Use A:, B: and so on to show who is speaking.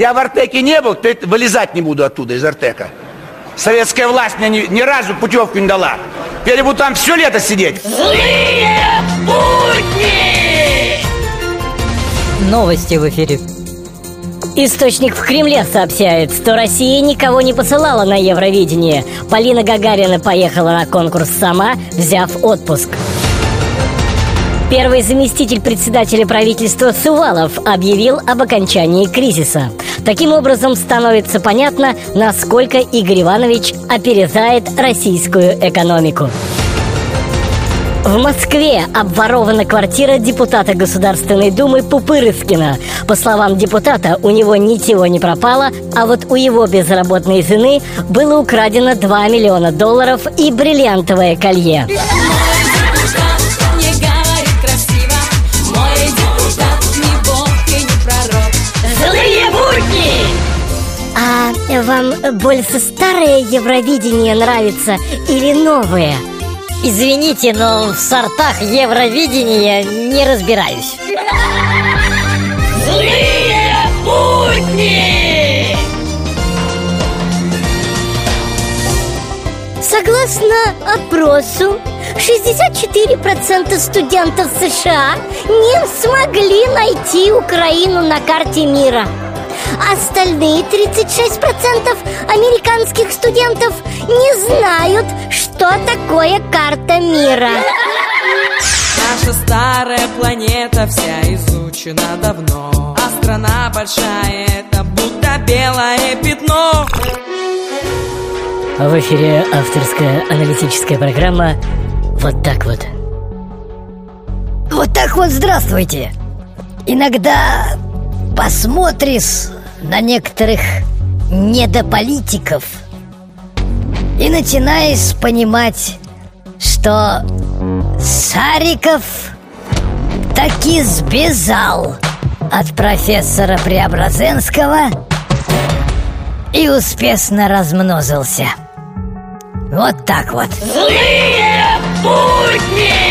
A: Я в Артеке не был, то вылезать не буду оттуда, из Артека. Советская власть мне ни, ни разу путевку не дала. Теперь я буду там все лето сидеть.
B: Злые будни!
C: Новости в эфире.
D: Источник в Кремле сообщает, что Россия никого не посылала на Евровидение. Полина Гагарина поехала на конкурс сама, взяв отпуск. Первый заместитель председателя правительства Сувалов объявил об окончании кризиса. Таким образом, становится понятно, насколько Игорь Иванович опережает российскую экономику. В Москве обворована квартира депутата Государственной Думы Пупырыскина. По словам депутата, у него ничего не пропало, а вот у его безработной жены было украдено 2 миллиона долларов и бриллиантовое колье. Вам больше старое Евровидение нравится или новое?
C: Извините, но в сортах Евровидения не разбираюсь.
B: Злые будни!
D: Согласно опросу, 64% студентов США не смогли найти Украину на карте мира. Остальные 36% американских студентов не знают, что такое карта мира.
E: Наша старая планета вся изучена давно А страна большая, это будто белое пятно
D: В эфире авторская аналитическая программа «Вот так вот».
C: Вот так вот здравствуйте. Иногда посмотришь на некоторых недополитиков и начинаешь понимать, что Сариков таки сбежал от профессора Преобразенского и успешно размножился. Вот так вот.
B: Злые будни!